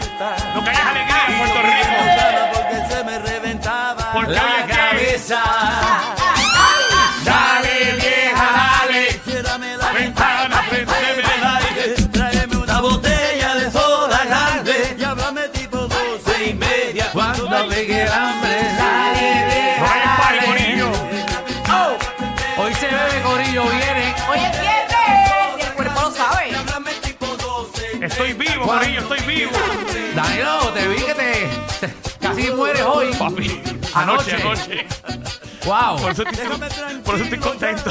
Puerta. Lo que hay es alegría en Puerto Rico. Porque se me reventaba Porque la cabeza. Dale, vieja, dale. Ciérrame la Ventana, préndeme el aire. Tráeme una botella de soda grande. Y háblame tipo doce y media. Cuando pegue el hambre. Dale, No hay vieja, dale. Corillo. Hoy se bebe, Corillo, viene. Hoy es Estoy vivo, Corillo, estoy vivo. Danilo, te vi que te, te- casi mueres hoy. Papi, Anoche. anoche, anoche. Wow. Por eso estoy, tranquilo. por eso estoy contento.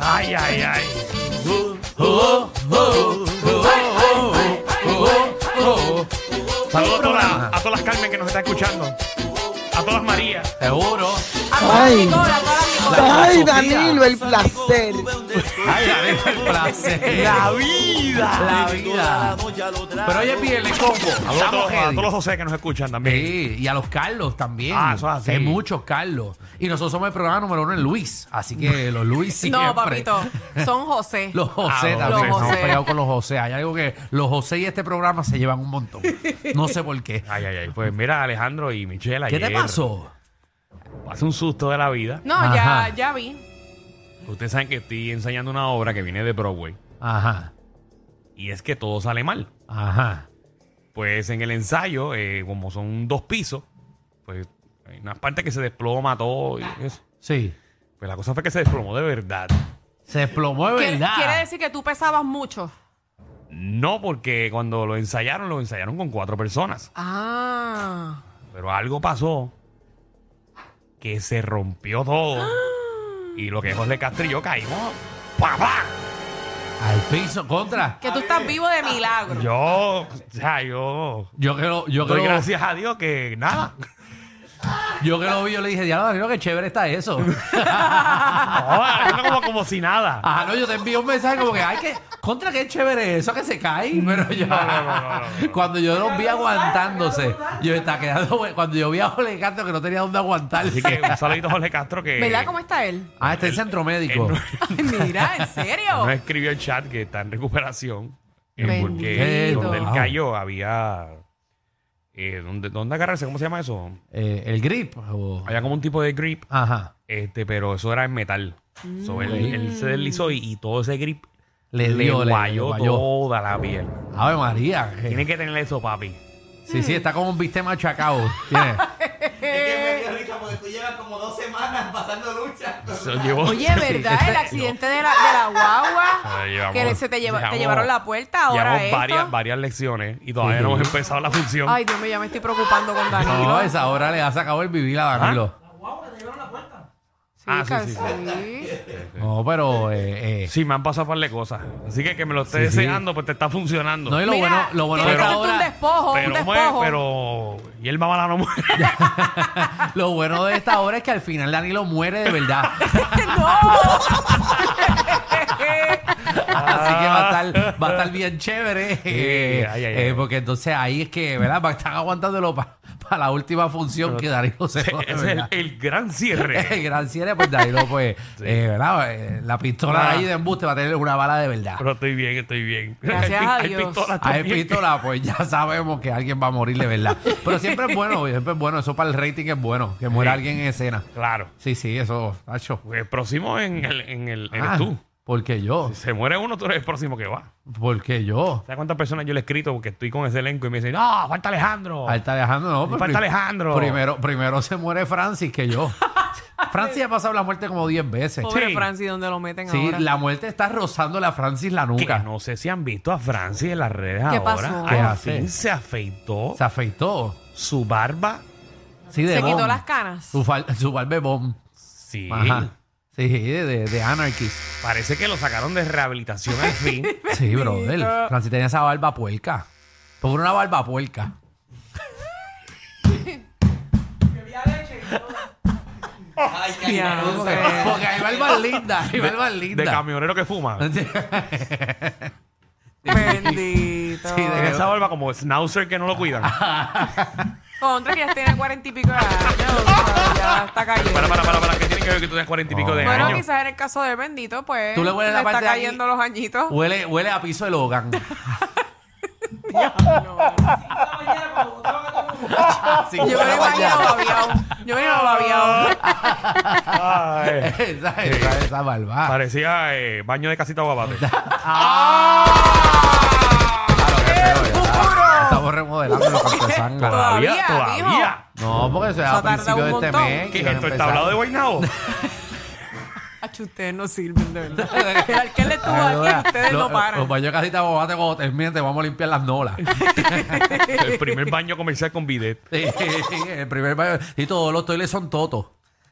Ay, ay, ay. Saludos a todas, las- a todas las Carmen que nos están escuchando. A todas Marías. Seguro. A todas las Ay. Danilo, el placer. Ay, Danilo, el placer. La vida. La vida. Pero hoy es viernes, combo. Saludos a Estamos todos, a ready. todos los José que nos escuchan también. Sí, y a los Carlos también. Ah, eso es así. Hay muchos Carlos. Y nosotros somos el programa número uno en Luis. Así que los Luis siempre. No, papito, son José. Los José Ah, los también. José. Estamos pegados con los José. Hay algo que los José y este programa se llevan un montón. No sé por qué. Ay, ay, ay. Pues mira, Alejandro y Michelle ¿Qué ayer te pasó? Pasé un susto de la vida. No, Ajá. ya, ya vi. Ustedes saben que estoy enseñando una obra que viene de Broadway. Ajá. Y es que todo sale mal. Ajá. Pues en el ensayo, eh, como son dos pisos, pues hay una parte que se desploma todo y eso. Sí. Pues la cosa fue que se desplomó de verdad. Se desplomó de ¿Quiere, verdad. quiere decir que tú pesabas mucho? No porque cuando lo ensayaron, lo ensayaron con cuatro personas. Ah. Pero algo pasó que se rompió todo. y lo que José Castro y yo caímos. ¡Papá! Al piso, contra. Que tú estás vivo de milagro. Yo, o sea, yo Yo lo, yo doy lo, gracias a Dios que nada. Yo que lo vi, yo le dije, diablo, Danilo, qué chévere está eso. Haciendo como, como si nada. Ajá, no, yo te envío un mensaje como que, ay, que, contra qué chévere eso que se cae. Pero yo, No, no, no, no, no. cuando yo los vi aguantándose, yo estaba quedando, cuando yo vi a Jorge Castro que no tenía dónde aguantar. Así que un saludito a Jorge Castro que. ¿Verdad cómo está él? Ah, está en centro médico. Ay, mira, ¿en serio? Nos escribió el chat que está en recuperación. eh, Bendito. porque donde él cayó había. Eh, ¿dónde, ¿Dónde agarrarse? ¿Cómo se llama eso? Eh, el grip. o- Había como un tipo de grip, Ajá. este, pero eso era en metal. So, él, él se deslizó y, y todo ese grip Le le, dio, le- guayó le guayó. toda la piel. Ave María. que- Tiene que tener eso, papi. Sí, sí, está como un bistec machacado. Tiene. Porque tú llevas como dos semanas pasando lucha. Llevó- Oye, ¿verdad? El accidente de la, de la guagua. Ah, llevamos- que se te, lleva- te llevaron la puerta ahora Llevamos esto. varias, varias lecciones y todavía Sí. no hemos empezado la función. Ay, Dios mío, ya me estoy preocupando con Danilo. No, esa hora le ha sacado el vivir a Danilo. Sí, Ah, sí, casi. sí, No, pero. Eh, eh, Sí, me han pasado un par de cosas. Así que que me lo esté Sí, sí. deseando, pues te está funcionando. No, y lo Mira, bueno, lo bueno de hacerte un hora. despojo, un pero, despojo. pero. Y el mamá no muere. Lo bueno de esta hora es que al final Danilo muere de verdad. Así que va a estar, va a estar bien chévere. eh, ay, ay, eh, ay. porque entonces ahí es que, ¿verdad? Va- Están aguantándolo para la última función que Danilo se Ese es el, el gran cierre. El gran cierre, pues Danilo, pues, eh, ¿verdad? Eh, la pistola Ah. ahí de embuste va a tener una bala de verdad. Pero estoy bien, estoy bien. Gracias Hay pi- a hay Dios. pistolas Hay también. pistola, pues ya sabemos que alguien va a morir de verdad. Pero siempre es bueno, siempre es bueno. Eso para el rating es bueno, que muera Sí. alguien en escena. Claro. Sí, sí, eso, Nacho. Pues próximo en el, en el, eres Ah, tú. Porque yo, Se muere uno, tú eres el próximo que va. porque yo. ¿Sabes cuántas personas yo le he escrito porque estoy con ese elenco y me dicen, no, falta Alejandro? Falta Alejandro, no. Falta Alejandro. Primero, primero se muere Francis que yo. Francis ha pasado la muerte como 10 veces. Pobre Sí. Francis, donde lo meten Sí, ahora. la muerte está rozándole a Francis la Que nuca. no sé si han visto a Francis en las redes ¿Qué ahora. pasó? ¿Qué Al fin se afeitó Se afeitó. su barba. Sí, de Se quitó bomb. las canas. Su, su barbebón. Sí. Ajá. Sí, de, de, de Anarchist. Parece que lo sacaron de rehabilitación al fin. Sí, brother. Francis tenía esa barba puerca. Por una barba puerca. Diantre. Porque, porque hay barbas lindas. Hay barbas de lindas. camionero que fuma. Bendito. Sí, de- Tiene esa barba como schnauzer que no lo cuidan. Contra que ya tiene cuarenta y pico de años. o sea, ya está cayendo. Para, para, para, para. ¿Qué tiene que ver que tú tengas cuarenta y pico de Bueno, años? quizás en el caso de Bendito, pues. Tú le hueles la está parte de aquí. cayendo los añitos. Huele, huele a piso de Logan. Sí, Yo me lo imagino babiado. Yo me lo babiado. Ay, esa, esa, esa barba. parecía eh, baño de casita guabate. ¡Ah! Todavía. No, porque se Eso a ha tardado principio de un este montón. mes. ¿Qué es que esto? ¿El empezar. tablado de Guaynabo? Ustedes no sirven, de verdad. El alcalde estuvo aquí, ustedes Los- no paran. Los baños de casita bobate cuando terminen te vamos a limpiar las nolas. El primer baño comercial con bidet. Sí, el primer baño. Y todos los toiles son totos.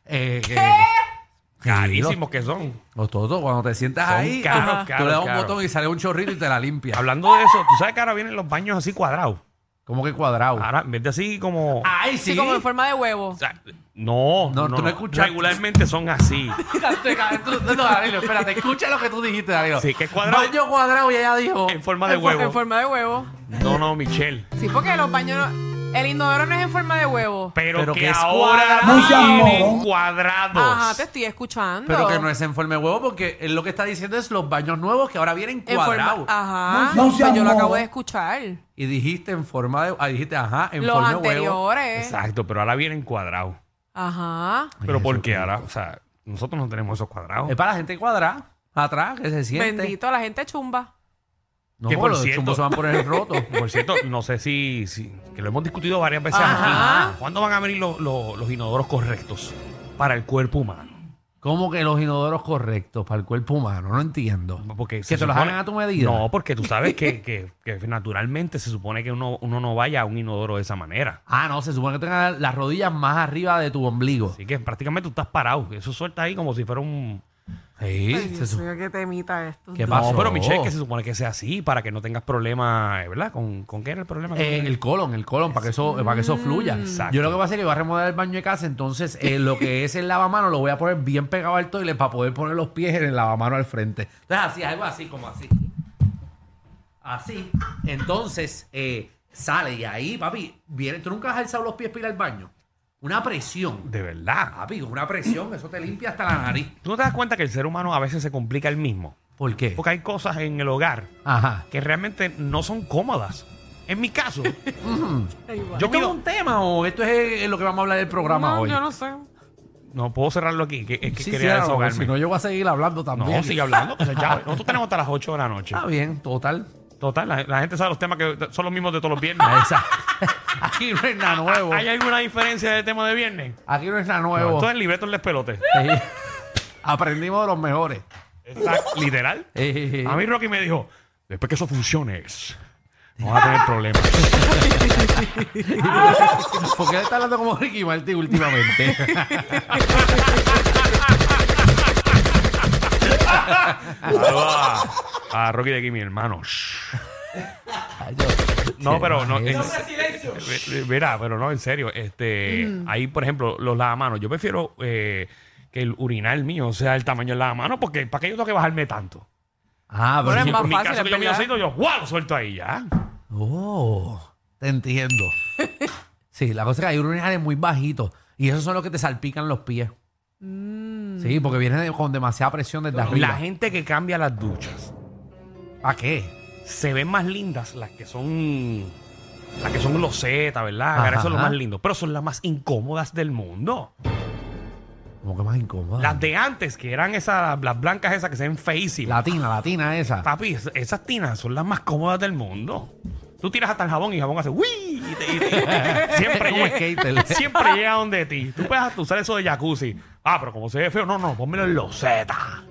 Eh, que- Sí, Carísimos que son. Los, los totos, cuando te sientas Son ahí, caros, caros, tú le das un caros. botón y sale un chorrito y te la limpia. Hablando de eso, tú sabes que ahora vienen los baños así cuadrados. Como que cuadrado. Ahora, en vez de así como. ¡Ay, Sí, sí! como en forma de huevo. O sea, no, No, no, tú no escuchaste. Regularmente son así. Tú- no, Danilo, espérate, escucha lo que tú dijiste, Danilo. Sí, que es cuadrado. Baño cuadrado y ella dijo. En forma de En fo- huevo. En forma de huevo. No, no, Michelle. Sí, porque los baños. no- El inodoro no es en forma de huevo. Pero, Pero que, que es ahora cuadrado. vienen cuadrados. Ajá, te estoy escuchando. Pero que no es en forma de huevo porque él lo que está diciendo es los baños nuevos que ahora vienen En forma. cuadrados. Ajá. Pues yo lo acabo de escuchar. Y dijiste en forma de. Ah, dijiste, ajá, en Los forma de huevo. anteriores. Exacto, pero ahora vienen cuadrados. Ajá. Pero Ay, ¿por qué ahora? O sea, nosotros no tenemos esos cuadrados. Es para la gente cuadrada, atrás, que se siente. Bendito, la gente chumba. No, Que por los cierto- chumbos se van por el roto. Por cierto, no sé si, si- que lo hemos discutido varias veces Ajá. aquí. ¿Cuándo van a venir los, los- los inodoros correctos para el cuerpo humano? ¿Cómo que los inodoros correctos para el cuerpo humano? No entiendo. Porque Que se te los supone- hagan a tu medida. No, porque tú sabes que, que- que naturalmente se supone que uno, uno no vaya a un inodoro de esa manera. Ah, no, se supone que tengas las rodillas más arriba de tu ombligo. Así que prácticamente tú estás parado. Eso suelta ahí como si fuera un... Sí, Ay, Dios mío, qué temita esto. ¿Qué No, pasó? pero Michelle, que se supone que sea así para que no tengas problemas, eh, ¿verdad? ¿Con, ¿Con qué era el problema? En el colon, el colon, para que eso, para que eso fluya. Exacto. Yo lo que voy a hacer es que voy a remodelar el baño de casa, entonces eh, lo que es el lavamano lo voy a poner bien pegado al toilet para poder poner los pies en el lavamano al frente. Entonces así, algo así, como así. Así. Entonces, eh, sale y ahí, papi, viene. ¿Tú nunca has alzado los pies para ir al baño? Una presión. De verdad. Papi, una presión, eso te limpia hasta la nariz. ¿Tú no te das cuenta que el ser humano a veces se complica el mismo? ¿Por qué? Porque hay cosas en el hogar Ajá. que realmente no son cómodas. En mi caso, yo ¿Esto es pido... un tema o esto es eh, lo que vamos a hablar del programa no, hoy? yo no sé. No puedo cerrarlo aquí, que, es que Sí, quería sí, desahogarme. si no, yo voy a seguir hablando también. No, sigue hablando. O sea, ya, nosotros tenemos hasta las 8 de la noche. Está bien, total. Total, la, la gente sabe los temas que son los mismos de todos los viernes. Esa- Aquí no es nada nuevo. ¿Hay alguna diferencia de tema de viernes? Aquí no es nada nuevo. entonces el libreto es el pelote. Sí. Aprendimos de los mejores. Exacto, literal. A mí Rocky me dijo, después que eso funcione, no vas a tener problemas. ¿Por qué le está hablando como Ricky Martin últimamente? Saludos a, a Rocky de aquí, mi hermano. No, pero no. En- eh, Mira, pero no, en serio. Este, Ahí, por ejemplo, los lavamanos. Yo prefiero eh, que el urinal mío sea el tamaño del lavamanos porque ¿para qué yo tengo que bajarme tanto? Ah, pero... es más en mi fácil, caso que yo me verdad. aceito, yo ¡guau! lo suelto ahí ya. Oh, te entiendo. Sí, la cosa es que hay urinales muy bajitos y esos son los que te salpican los pies. Sí, porque vienen de- con demasiada presión desde arriba. La gente que cambia las duchas ¿A qué? Se ven más lindas las que son las que son losetas, ¿verdad? Ajá. Eso es lo más lindo, pero son las más incómodas del mundo. Como que más incómoda. Las de antes, que eran esas, las blancas esas que se ven feísimas. Latina, latina esa. Papi, es- esas tinas son las más cómodas del mundo. Tú tiras hasta el jabón y el jabón hace ¡Uy! Y te- y te- siempre, Como llega, skater. siempre llega donde ti. Tú puedes hasta usar eso de jacuzzi. Ah, pero como se ve feo, no, no, pónmelo en loseta.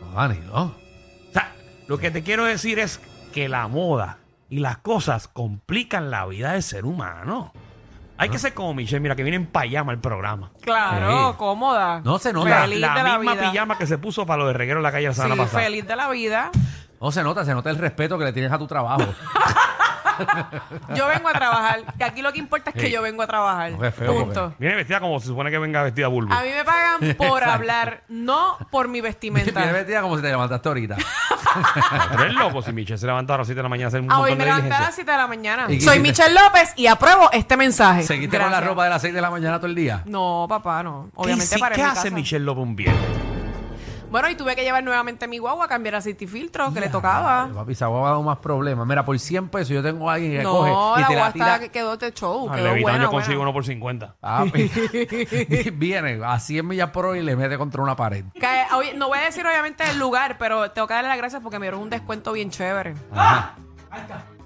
No, Danilo. O sea, lo que te quiero decir es que la moda y las cosas complican la vida del ser humano. Hay que ser como Michelle, mira, que viene en pijama al programa. Claro, Sí. cómoda. No se nota. La, Feliz la de la misma vida. pijama que se puso para lo de reguero en la calle la semana Sí, pasada. feliz de la vida. No se nota, se nota el respeto que le tienes a tu trabajo. Yo vengo a trabajar. Que aquí lo que importa es que Sí. yo vengo a trabajar. No, qué feo, Punto. Viene vestida como se supone que venga vestida bulbo. A mí me pagan por hablar, no por mi Viene vestimenta. vestida como si te levantaste ahorita. Tú eres loco si Michelle se levanta a las 7 de la mañana a hacer un Ah, hoy me de levanté a las diligencias. 7 de la mañana. ¿Y qué Soy hiciste? Michelle López y apruebo este mensaje. ¿Seguiste con la Gracias. ropa de las 6 de la mañana todo el día? No, papá, no. ¿Qué, Obviamente sí- para ¿qué mi hace. Michelle López un viernes? Bueno, y tuve que llevar nuevamente mi guagua a cambiar aceite y filtro, que le tocaba. Papi, esa guagua ha dado más problemas. Mira, por 100 pesos yo tengo a alguien que No, coge y la te la guagua tira. está- quedó de show. Al Quedó Levitown buena, yo consigo buena. uno por 50. Papi, viene a 100 millas por hora y le mete contra una pared. Que, oye, no voy a decir obviamente el lugar, pero tengo que darle las gracias porque me dieron un descuento bien chévere. Ajá.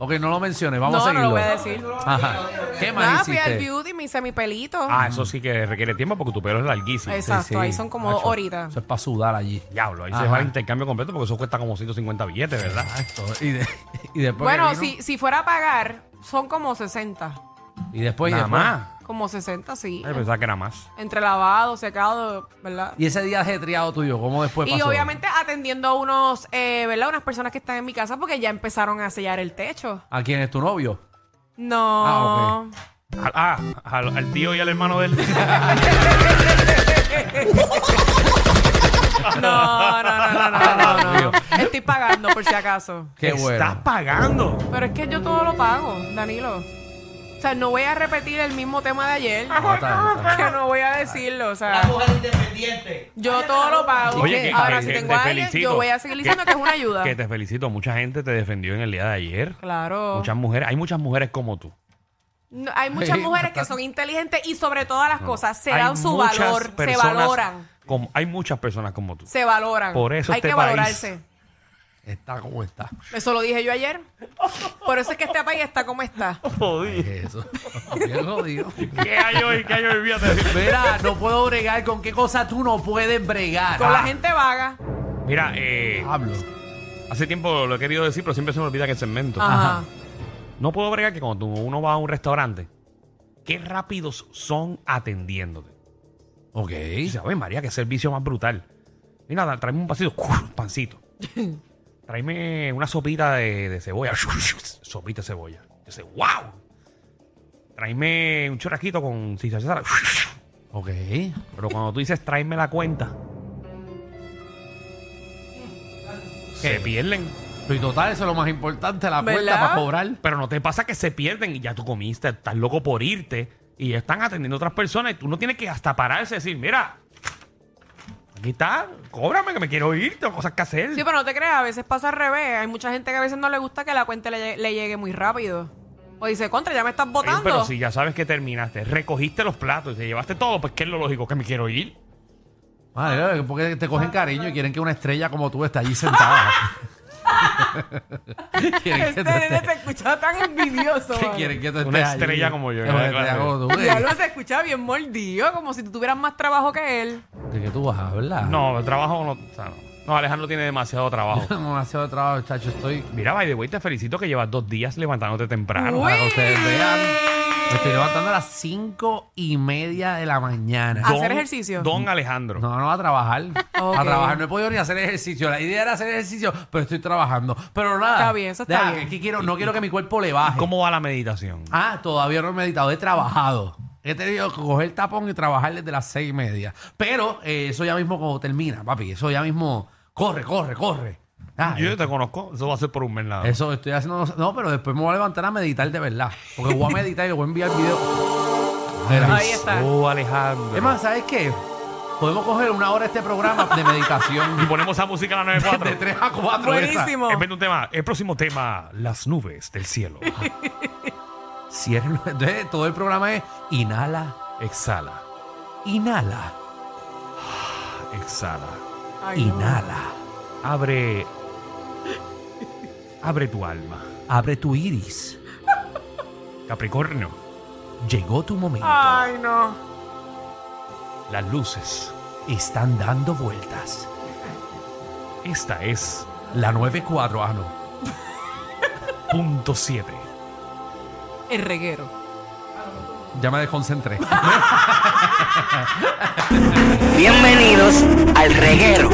Ok, no lo menciones, vamos no, a no seguirlo. lo voy a decir. Ajá. ¿Qué más Nada, fui hiciste? beauty, me hice mi pelito. Ah, eso sí que requiere tiempo porque tu pelo es larguísimo. Exacto, Sí, sí. ahí son como dos horitas. Eso es para sudar allí. Diablo, ahí se Ajá. va el intercambio completo porque eso cuesta como 150 billetes, ¿verdad? Exacto. Y, de- y después. Bueno, vino- si, si fuera a pagar, son como 60. Y después. y Nada después- más. Como 60, sí. Ay, pensaba que era más. Entre lavado, secado, ¿verdad? Y ese día ajetreado tuyo, ¿cómo después Y pasó? obviamente atendiendo a unos, eh, ¿verdad? Unas personas que están en mi casa porque ya empezaron a sellar el techo. ¿A quién es tu novio? No. Ah, Ah, ah, al, al tío y al hermano de él. No, no, no, no, no, no, no. Estoy pagando por si acaso. Qué Estás bueno. pagando. Pero es que yo todo lo pago, Danilo. O sea, no voy a repetir el mismo tema de ayer. Bien. Que no voy a decirlo, o sea. mujer independiente. Yo todo lo pago. Oye, que- Ahora, que- si que tengo te a alguien, felicito. yo voy a seguir diciendo que es una ayuda. Que te felicito. Mucha gente te defendió en el día de ayer. Claro. Muchas mujeres, hay muchas mujeres como tú. No, hay muchas Sí, mujeres que bastante. son inteligentes y sobre todas las cosas se Hay dan su muchas valor, se personas valoran, como- hay muchas personas como tú. se valoran. Por eso hay este que país- valorarse. Está como está. Eso lo dije yo ayer. Por eso es que este país está como está. Jodido. ¿Qué es eso? Bien jodido. ¿Qué hay hoy? ¿Qué hay hoy? Fíjate. Mira, no puedo bregar. ¿Con qué cosa tú no puedes bregar? Con la Ah, gente vaga. Mira, eh, Hablo. hace tiempo lo he querido decir, pero siempre se me olvida que el segmento. Ajá. No puedo bregar que cuando uno va a un restaurante, qué rápidos son atendiéndote. Ok. Y dice, oye, María, qué servicio más brutal. Mira, da- tráeme un pancito, un pancito. Tráeme una sopita de, de cebolla, sopita de cebolla. Yo dice, wow. Tráeme un churrasquito con César. Ok. Pero cuando tú dices, tráeme la cuenta, se pierden. Y total, eso es lo más importante, la ¿Verdad? puerta para cobrar. Pero no te pasa que se pierden y ya tú comiste, estás loco por irte y ya están atendiendo a otras personas y tú no tienes que hasta pararse y decir, mira, aquí está, cóbrame que me quiero ir, tengo cosas que hacer. Sí, pero no te creas, a veces pasa al revés. Hay mucha gente que a veces no le gusta que la cuenta le, lle- le llegue muy rápido. O dice, contra, ya me estás Oye, votando. pero si ya sabes que terminaste, recogiste los platos y te llevaste todo, pues ¿qué es lo lógico? Que me quiero ir. Madre, porque te cogen cariño y quieren que una estrella como tú esté allí sentada. Este nene se escucha tan envidioso. ¿Qué quieren que tú Una estés allí? estrella como yo, Una ¿verdad? estrella Claro. como tú. Ya lo se escucha bien mordido, como si tú tuvieras más trabajo que él. ¿De qué tú vas a hablar? No, el trabajo no, o sea, no. No, Alejandro tiene demasiado trabajo. Demasiado trabajo, chacho. Estoy. Mira, by the way, te felicito que llevas dos días levantándote temprano. Uy. Para que ustedes vean. Me estoy levantando a las cinco y media de la mañana. Ah, ¿Hacer ejercicio? Don Alejandro. No, no, a trabajar. Ok. A trabajar. No he podido ni hacer ejercicio. La idea era hacer ejercicio, pero estoy trabajando. Pero nada. Está bien, eso está Deja, bien. Es que quiero, no quiero que mi cuerpo le baje. ¿Cómo va la meditación? Ah, todavía no he meditado, he trabajado. He tenido que coger el tapón y trabajar desde las seis y media. Pero eh, eso ya mismo como termina, papi. Eso ya mismo corre, corre, corre. Ah, Yo te conozco, eso va a ser por un mes nada. eso estoy haciendo. No, pero después me voy a levantar a meditar de verdad. Porque voy a meditar y le voy a enviar video. Mira. Ahí está. Oh, Alejandro. Es más, ¿sabes qué? Podemos coger una hora este programa de Y meditación. ponemos esa música a las de 94. 3 a 4. Buenísimo. En vez de un tema, el próximo tema, las nubes del cielo. Cierren. Entonces, todo el programa es inhala, Exhala. inhala. Exhala. Ay, no. Inhala. Abre. Abre tu alma. Abre tu iris. Capricornio. Llegó tu momento. Ay, no. Las luces. Están dando vueltas. Esta es La 94, ah, no. punto 7. El reguero. Ya me desconcentré. Bienvenidos al reguero.